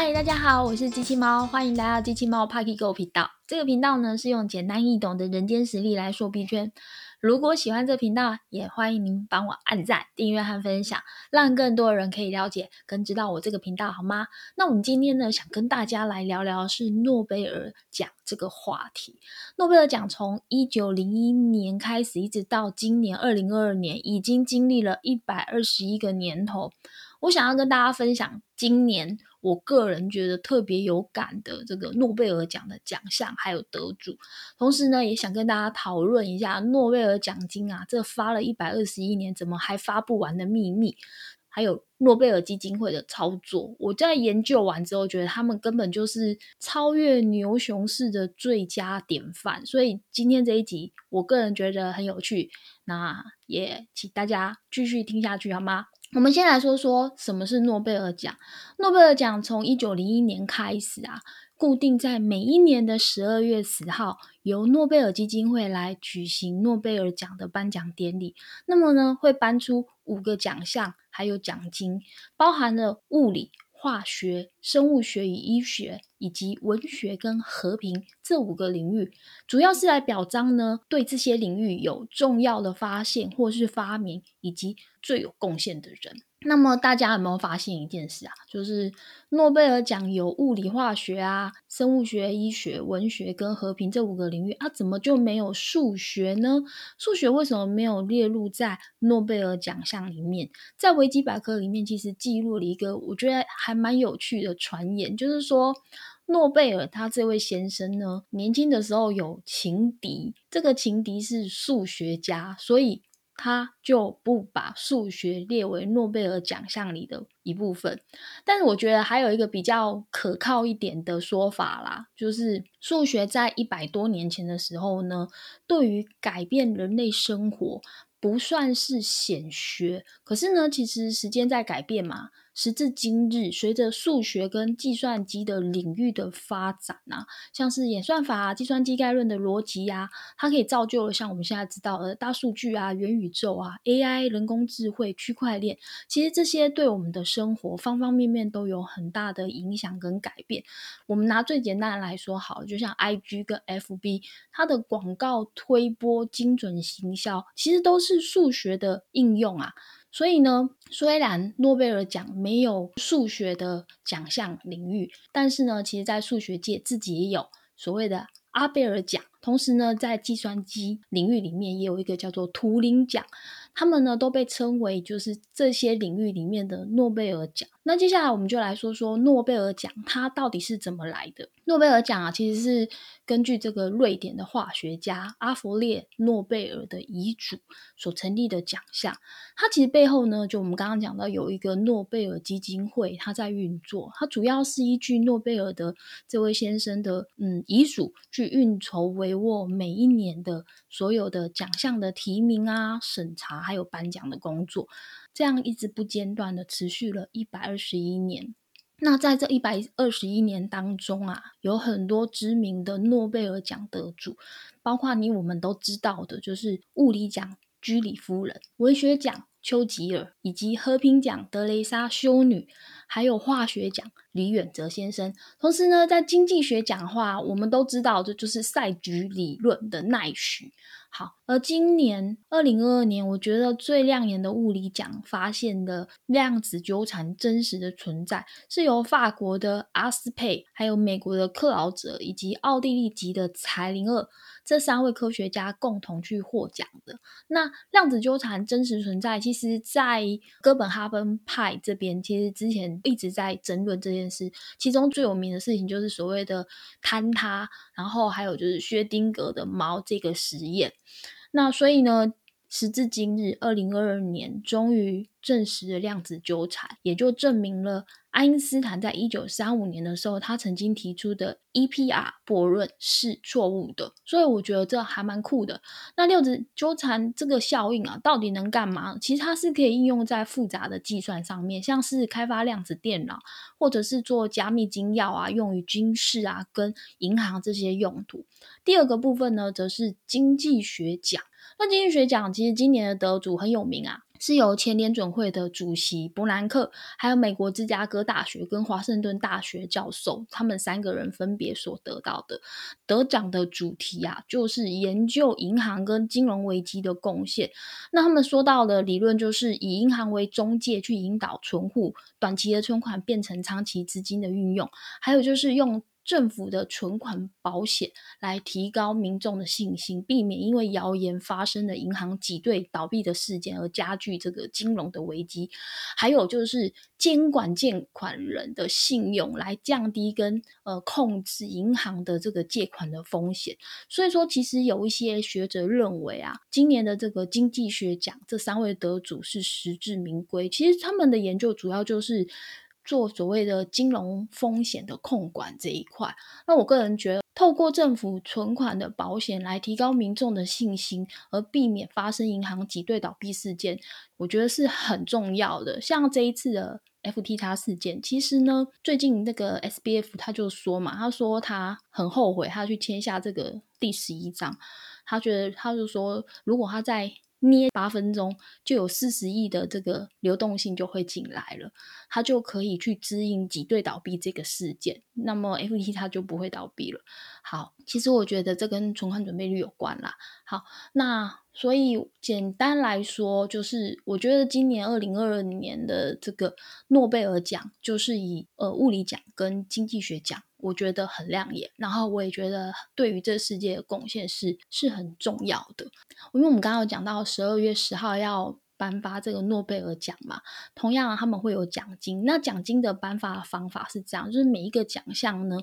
嗨，大家好，我是机器猫，欢迎来到机器猫 Parky Go 频道。这个频道呢是用简单易懂的人间实力来说币圈。如果喜欢这频道，也欢迎您帮我按赞、订阅和分享，让更多人可以了解跟知道我这个频道，好吗？那我们今天呢，想跟大家来聊聊是诺贝尔奖这个话题。诺贝尔奖从一九零一年开始，一直到今年二零二二年，已经经历了一百二十一个年头。我想要跟大家分享今年。我个人觉得特别有感的这个诺贝尔奖的奖项还有得主，同时呢，也想跟大家讨论一下诺贝尔奖金啊，这发了一百二十一年，怎么还发不完的秘密，还有诺贝尔基金会的操作。我在研究完之后，觉得他们根本就是超越牛熊市的最佳典范。所以今天这一集，我个人觉得很有趣，那也请大家继续听下去好吗？我们先来说说什么是诺贝尔奖。诺贝尔奖从一九零一年开始啊，固定在每一年的十二月十号，由诺贝尔基金会来举行诺贝尔奖的颁奖典礼。那么呢，会颁出五个奖项，还有奖金，包含了物理。化学、生物学与医学，以及文学跟和平这五个领域，主要是来表彰呢对这些领域有重要的发现或是发明，以及最有贡献的人。那么大家有没有发现一件事啊？就是诺贝尔奖有物理、化学啊、生物学、医学、文学跟和平这五个领域，啊，怎么就没有数学呢？数学为什么没有列入在诺贝尔奖项里面？在维基百科里面，其实记录了一个我觉得还蛮有趣的传言，就是说诺贝尔他这位先生呢，年轻的时候有情敌，这个情敌是数学家，所以。他就不把数学列为诺贝尔奖项里的一部分，但是我觉得还有一个比较可靠一点的说法啦，就是数学在一百多年前的时候呢，对于改变人类生活不算是显学，可是呢，其实时间在改变嘛。时至今日，随着数学跟计算机的领域的发展啊，像是演算法啊、计算机概论的逻辑啊，它可以造就了像我们现在知道的大数据啊、元宇宙啊、AI、人工智慧、区块链。其实这些对我们的生活方方面面都有很大的影响跟改变。我们拿最简单的来说，好，就像 IG 跟 FB，它的广告推播、精准行销，其实都是数学的应用啊。所以呢，虽然诺贝尔奖没有数学的奖项领域，但是呢，其实在数学界自己也有所谓的阿贝尔奖。同时呢，在计算机领域里面也有一个叫做图灵奖，他们呢都被称为就是这些领域里面的诺贝尔奖。那接下来我们就来说说诺贝尔奖它到底是怎么来的。诺贝尔奖啊，其实是根据这个瑞典的化学家阿弗列诺贝尔的遗嘱所成立的奖项。它其实背后呢，就我们刚刚讲到有一个诺贝尔基金会，它在运作。它主要是依据诺贝尔的这位先生的嗯遗嘱去运筹为帷幄每一年的所有的奖项的提名啊、审查还有颁奖的工作，这样一直不间断的持续了一百二十一年。那在这一百二十一年当中啊，有很多知名的诺贝尔奖得主，包括你我们都知道的，就是物理奖居里夫人、文学奖丘吉尔，以及和平奖德雷莎修女，还有化学奖李远哲先生。同时呢，在经济学讲话，我们都知道这就是赛局理论的奈许。好，而今年二零二二年，我觉得最亮眼的物理奖发现的量子纠缠真实的存在，是由法国的阿斯佩、还有美国的克劳泽以及奥地利籍的柴林厄这三位科学家共同去获奖的。那量子纠缠真实存在，其实在哥本哈根派这边，其实之前一直在争论这件事。其中最有名的事情就是所谓的坍塌，然后还有就是薛丁格的猫这个实验。那所以呢，时至今日，二零二二年，终于证实了量子纠缠，也就证明了。爱因斯坦在一九三五年的时候，他曾经提出的 EPR 悖论是错误的，所以我觉得这还蛮酷的。那量子纠缠这个效应啊，到底能干嘛？其实它是可以应用在复杂的计算上面，像是开发量子电脑，或者是做加密金钥啊，用于军事啊、跟银行这些用途。第二个部分呢，则是经济学奖。那经济学奖其实今年的得主很有名啊，是由前联准会的主席伯南克，还有美国芝加哥大学跟华盛顿大学教授，他们三个人分别所得到的得奖的主题啊，就是研究银行跟金融危机的贡献。那他们说到的理论就是以银行为中介去引导存户短期的存款变成长期资金的运用，还有就是用。政府的存款保险来提高民众的信心，避免因为谣言发生的银行挤兑倒闭的事件而加剧这个金融的危机。还有就是监管借款人的信用，来降低跟呃控制银行的这个借款的风险。所以说，其实有一些学者认为啊，今年的这个经济学奖这三位得主是实至名归。其实他们的研究主要就是。做所谓的金融风险的控管这一块，那我个人觉得，透过政府存款的保险来提高民众的信心，而避免发生银行挤兑倒闭事件，我觉得是很重要的。像这一次的 FTX 事件，其实呢，最近那个 SBF 他就说嘛，他说他很后悔他去签下这个第十一章，他觉得他就说，如果他在捏八分钟就有四十亿的这个流动性就会进来了，它就可以去支应挤兑倒闭这个事件，那么 F T 它就不会倒闭了。好，其实我觉得这跟存款准备率有关啦。好，那所以简单来说，就是我觉得今年二零二二年的这个诺贝尔奖，就是以呃物理奖跟经济学奖。我觉得很亮眼，然后我也觉得对于这世界的贡献是是很重要的。因为我们刚刚有讲到十二月十号要颁发这个诺贝尔奖嘛，同样他们会有奖金。那奖金的颁发方法是这样，就是每一个奖项呢，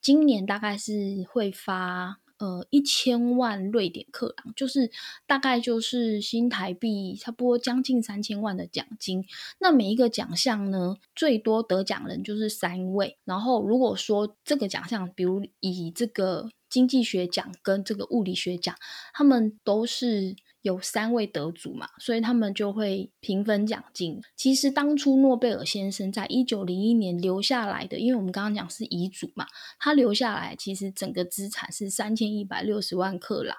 今年大概是会发。呃，一千万瑞典克朗，就是大概就是新台币差不多将近三千万的奖金。那每一个奖项呢，最多得奖人就是三位。然后如果说这个奖项，比如以这个经济学奖跟这个物理学奖，他们都是。有三位得主嘛，所以他们就会平分奖金。其实当初诺贝尔先生在一九零一年留下来的，因为我们刚刚讲是遗嘱嘛，他留下来其实整个资产是三千一百六十万克朗。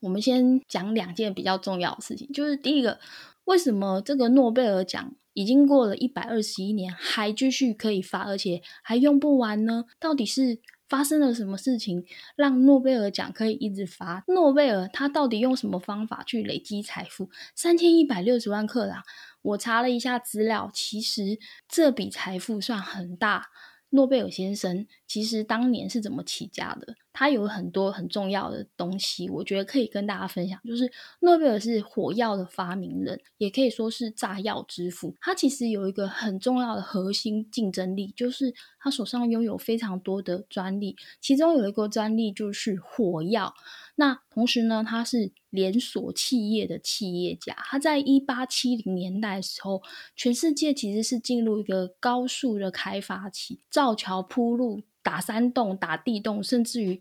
我们先讲两件比较重要的事情，就是第一个，为什么这个诺贝尔奖已经过了一百二十一年还继续可以发，而且还用不完呢？到底是？发生了什么事情让诺贝尔奖可以一直发？诺贝尔他到底用什么方法去累积财富？三千一百六十万克朗，我查了一下资料，其实这笔财富算很大。诺贝尔先生其实当年是怎么起家的？他有很多很重要的东西，我觉得可以跟大家分享。就是诺贝尔是火药的发明人，也可以说是炸药之父。他其实有一个很重要的核心竞争力，就是他手上拥有非常多的专利，其中有一个专利就是火药。那同时呢，他是连锁企业的企业家。他在一八七零年代的时候，全世界其实是进入一个高速的开发期，造桥铺路、打山洞、打地洞，甚至于。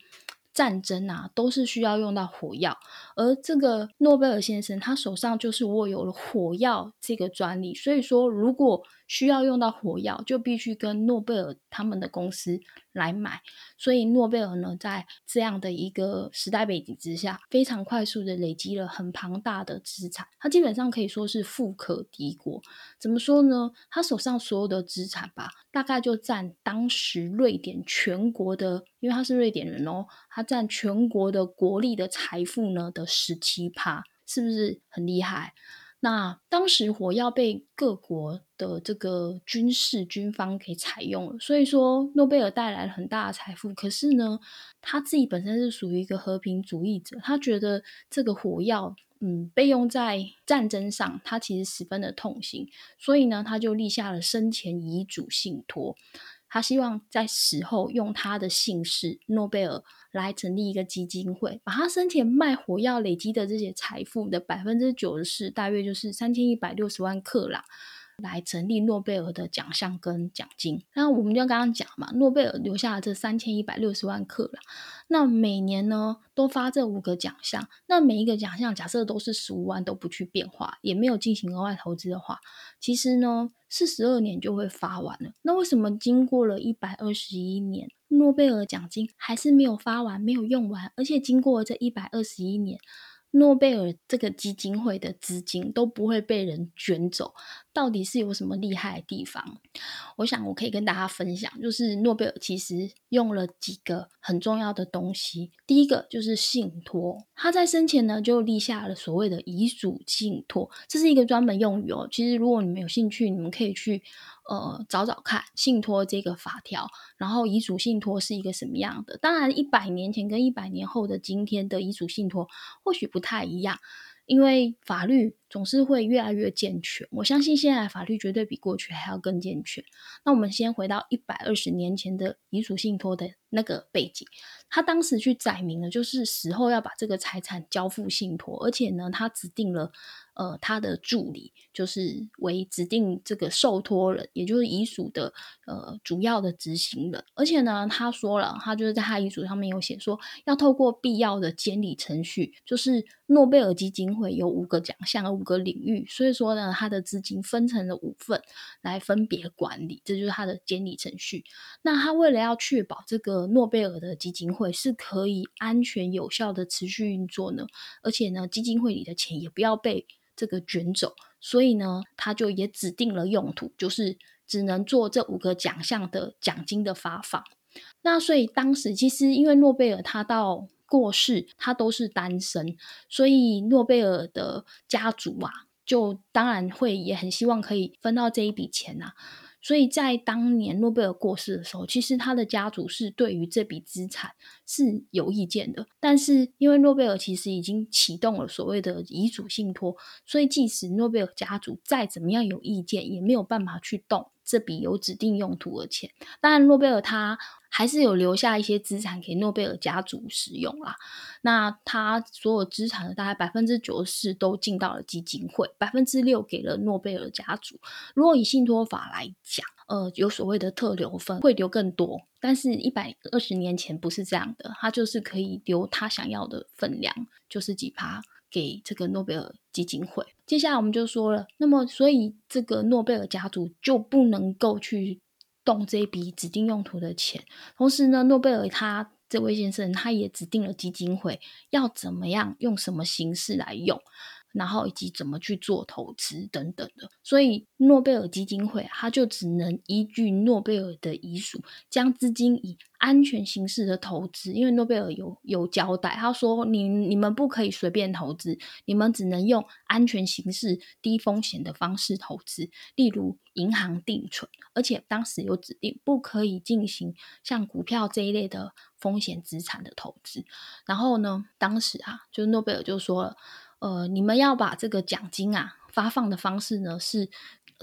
战争啊，都是需要用到火药，而这个诺贝尔先生他手上就是握有了火药这个专利，所以说如果需要用到火药，就必须跟诺贝尔他们的公司来买。所以诺贝尔呢，在这样的一个时代背景之下，非常快速的累积了很庞大的资产，他基本上可以说是富可敌国。怎么说呢？他手上所有的资产吧，大概就占当时瑞典全国的，因为他是瑞典人哦，他占全国的国力的财富呢的十七趴，是不是很厉害？那当时火药被各国的这个军事军方给采用了，所以说诺贝尔带来了很大的财富。可是呢，他自己本身是属于一个和平主义者，他觉得这个火药，嗯，被用在战争上，他其实十分的痛心，所以呢，他就立下了生前遗嘱信托。他希望在死后用他的姓氏诺贝尔来成立一个基金会，把他生前卖火药累积的这些财富的百分之九十四，大约就是三千一百六十万克朗。来成立诺贝尔的奖项跟奖金。那我们就刚刚讲嘛，诺贝尔留下了这三千一百六十万克朗。那每年呢都发这五个奖项。那每一个奖项假设都是十五万都不去变化，也没有进行额外投资的话，其实呢四十二年就会发完了。那为什么经过了一百二十一年，诺贝尔奖金还是没有发完、没有用完？而且经过这一百二十一年。诺贝尔这个基金会的资金都不会被人卷走，到底是有什么厉害的地方？我想我可以跟大家分享，就是诺贝尔其实用了几个很重要的东西。第一个就是信托，他在生前呢就立下了所谓的遗嘱信托，这是一个专门用语哦。其实如果你们有兴趣，你们可以去。呃，找找看信托这个法条，然后遗嘱信托是一个什么样的？当然，一百年前跟一百年后的今天的遗嘱信托或许不太一样，因为法律总是会越来越健全。我相信现在法律绝对比过去还要更健全。那我们先回到一百二十年前的遗嘱信托的那个背景，他当时去载明了，就是死后要把这个财产交付信托，而且呢，他指定了。呃，他的助理就是为指定这个受托人，也就是遗属的呃主要的执行人。而且呢，他说了，他就是在他遗嘱上面有写说，要透过必要的监理程序，就是诺贝尔基金会有五个奖项、五个领域，所以说呢，他的资金分成了五份来分别管理，这就是他的监理程序。那他为了要确保这个诺贝尔的基金会是可以安全有效的持续运作呢，而且呢，基金会里的钱也不要被这个卷走，所以呢，他就也指定了用途，就是只能做这五个奖项的奖金的发放。那所以当时其实因为诺贝尔他到过世，他都是单身，所以诺贝尔的家族啊，就当然会也很希望可以分到这一笔钱呐。所以在当年诺贝尔过世的时候，其实他的家族是对于这笔资产是有意见的。但是因为诺贝尔其实已经启动了所谓的遗嘱信托，所以即使诺贝尔家族再怎么样有意见，也没有办法去动这笔有指定用途的钱。当然，诺贝尔他。还是有留下一些资产给诺贝尔家族使用啦。那他所有资产的大概百分之九十四都进到了基金会，百分之六给了诺贝尔家族。如果以信托法来讲，呃，有所谓的特留分会留更多，但是一百二十年前不是这样的，他就是可以留他想要的分量，就是几趴给这个诺贝尔基金会。接下来我们就说了，那么所以这个诺贝尔家族就不能够去。动这笔指定用途的钱，同时呢，诺贝尔他这位先生他也指定了基金会要怎么样用什么形式来用。然后以及怎么去做投资等等的，所以诺贝尔基金会他就只能依据诺贝尔的遗嘱，将资金以安全形式的投资。因为诺贝尔有有交代，他说你你们不可以随便投资，你们只能用安全形式、低风险的方式投资，例如银行定存。而且当时有指定不可以进行像股票这一类的风险资产的投资。然后呢，当时啊，就是诺贝尔就说了。呃，你们要把这个奖金啊发放的方式呢，是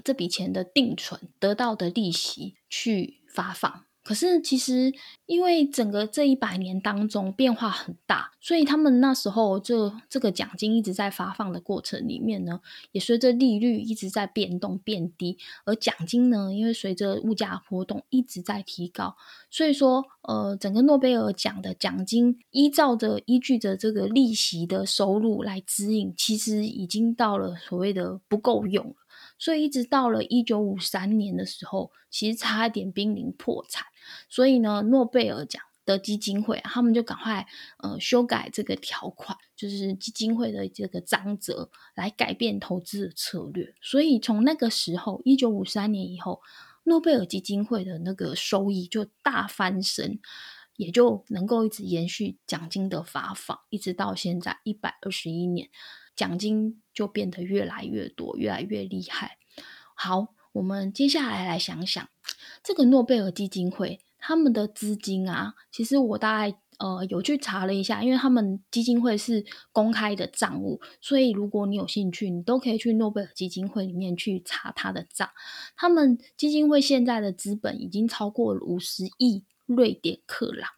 这笔钱的定存得到的利息去发放。可是其实，因为整个这一百年当中变化很大，所以他们那时候这这个奖金一直在发放的过程里面呢，也随着利率一直在变动变低，而奖金呢，因为随着物价波动一直在提高，所以说，呃，整个诺贝尔奖的奖金依照着依据着这个利息的收入来指引，其实已经到了所谓的不够用了。所以一直到了一九五三年的时候，其实差一点濒临破产。所以呢，诺贝尔奖的基金会他们就赶快呃修改这个条款，就是基金会的这个章则，来改变投资的策略。所以从那个时候，一九五三年以后，诺贝尔基金会的那个收益就大翻身，也就能够一直延续奖金的发放，一直到现在一百二十一年。奖金就变得越来越多，越来越厉害。好，我们接下来来想想这个诺贝尔基金会他们的资金啊。其实我大概呃有去查了一下，因为他们基金会是公开的账务，所以如果你有兴趣，你都可以去诺贝尔基金会里面去查他的账。他们基金会现在的资本已经超过了五十亿瑞典克朗，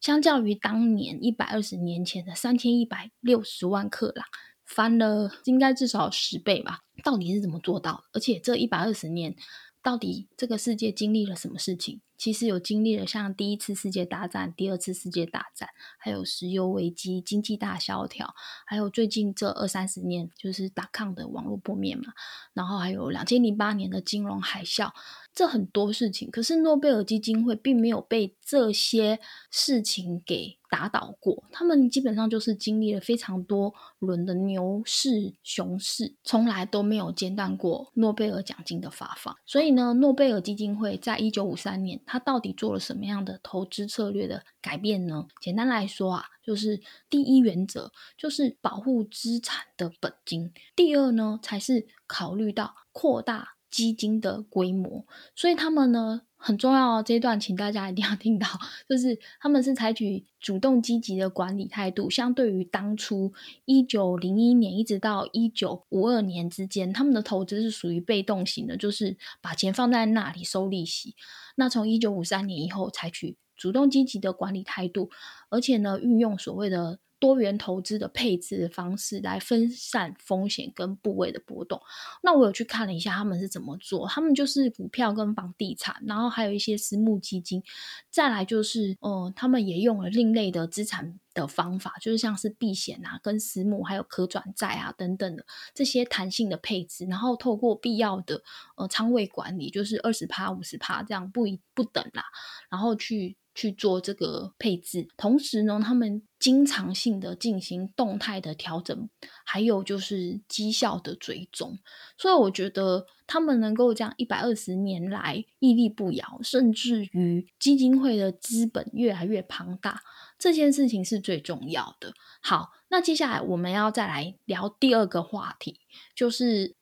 相较于当年一百二十年前的三千一百六十万克朗。翻了应该至少十倍吧？到底是怎么做到？而且这一百二十年，到底这个世界经历了什么事情？其实有经历了像第一次世界大战、第二次世界大战，还有石油危机、经济大萧条，还有最近这二三十年就是打抗的网络破灭嘛。然后还有两千零八年的金融海啸，这很多事情，可是诺贝尔基金会并没有被这些事情给打倒过。他们基本上就是经历了非常多轮的牛市、熊市，从来都没有间断过诺贝尔奖金的发放。所以呢，诺贝尔基金会在一九五三年，它到底做了什么样的投资策略的改变呢？简单来说啊，就是第一原则就是保护资产的本金，第二呢才是考虑到扩大。基金的规模，所以他们呢很重要。这一段请大家一定要听到，就是他们是采取主动积极的管理态度。相对于当初一九零一年一直到一九五二年之间，他们的投资是属于被动型的，就是把钱放在那里收利息。那从一九五三年以后，采取主动积极的管理态度，而且呢运用所谓的。多元投资的配置的方式来分散风险跟部位的波动。那我有去看了一下他们是怎么做，他们就是股票跟房地产，然后还有一些私募基金，再来就是，嗯，他们也用了另类的资产的方法，就是像是避险啊、跟私募，还有可转债啊等等的这些弹性的配置，然后透过必要的呃仓位管理，就是二十趴、五十趴这样不一不等啦，然后去。去做这个配置，同时呢，他们经常性的进行动态的调整，还有就是绩效的追踪。所以我觉得他们能够这样一百二十年来屹立不摇，甚至于基金会的资本越来越庞大，这件事情是最重要的。好，那接下来我们要再来聊第二个话题，就是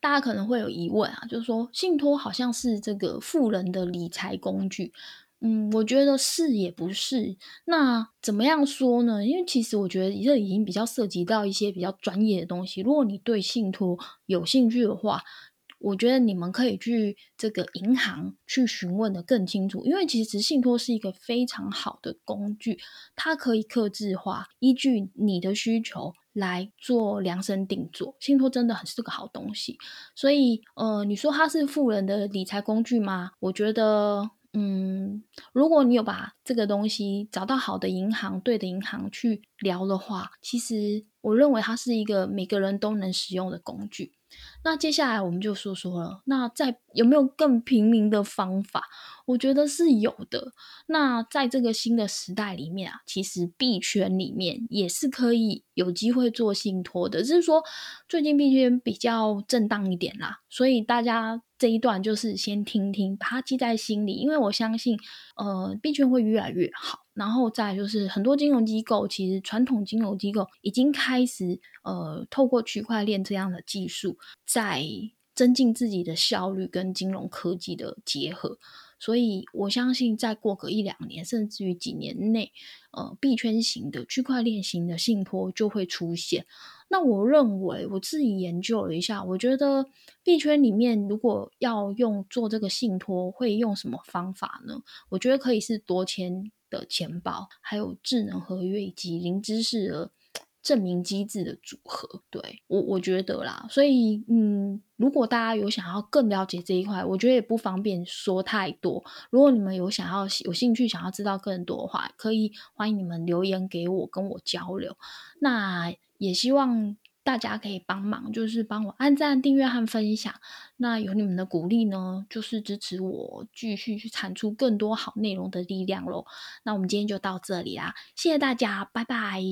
大家可能会有疑问啊，就是说信托好像是这个富人的理财工具。嗯，我觉得是也不是。那怎么样说呢？因为其实我觉得这已经比较涉及到一些比较专业的东西。如果你对信托有兴趣的话，我觉得你们可以去这个银行去询问的更清楚。因为其实信托是一个非常好的工具，它可以克制化，依据你的需求来做量身定做。信托真的很是个好东西。所以，呃，你说它是富人的理财工具吗？我觉得。嗯，如果你有把这个东西找到好的银行、对的银行去聊的话，其实我认为它是一个每个人都能使用的工具。那接下来我们就说说了，那在有没有更平民的方法？我觉得是有的。那在这个新的时代里面啊，其实币圈里面也是可以有机会做信托的，只是说最近币圈比较震荡一点啦，所以大家这一段就是先听听，把它记在心里，因为我相信，呃，币圈会越来越好。然后再就是很多金融机构，其实传统金融机构已经开始呃，透过区块链这样的技术，在增进自己的效率跟金融科技的结合。所以我相信，再过个一两年，甚至于几年内，呃，币圈型的区块链型的信托就会出现。那我认为，我自己研究了一下，我觉得币圈里面如果要用做这个信托，会用什么方法呢？我觉得可以是多签。的钱包，还有智能合约以及零知识的证明机制的组合，对我我觉得啦，所以嗯，如果大家有想要更了解这一块，我觉得也不方便说太多。如果你们有想要有兴趣想要知道更多的话，可以欢迎你们留言给我，跟我交流。那也希望。大家可以帮忙，就是帮我按赞、订阅和分享。那有你们的鼓励呢，就是支持我继续去产出更多好内容的力量喽。那我们今天就到这里啦，谢谢大家，拜拜。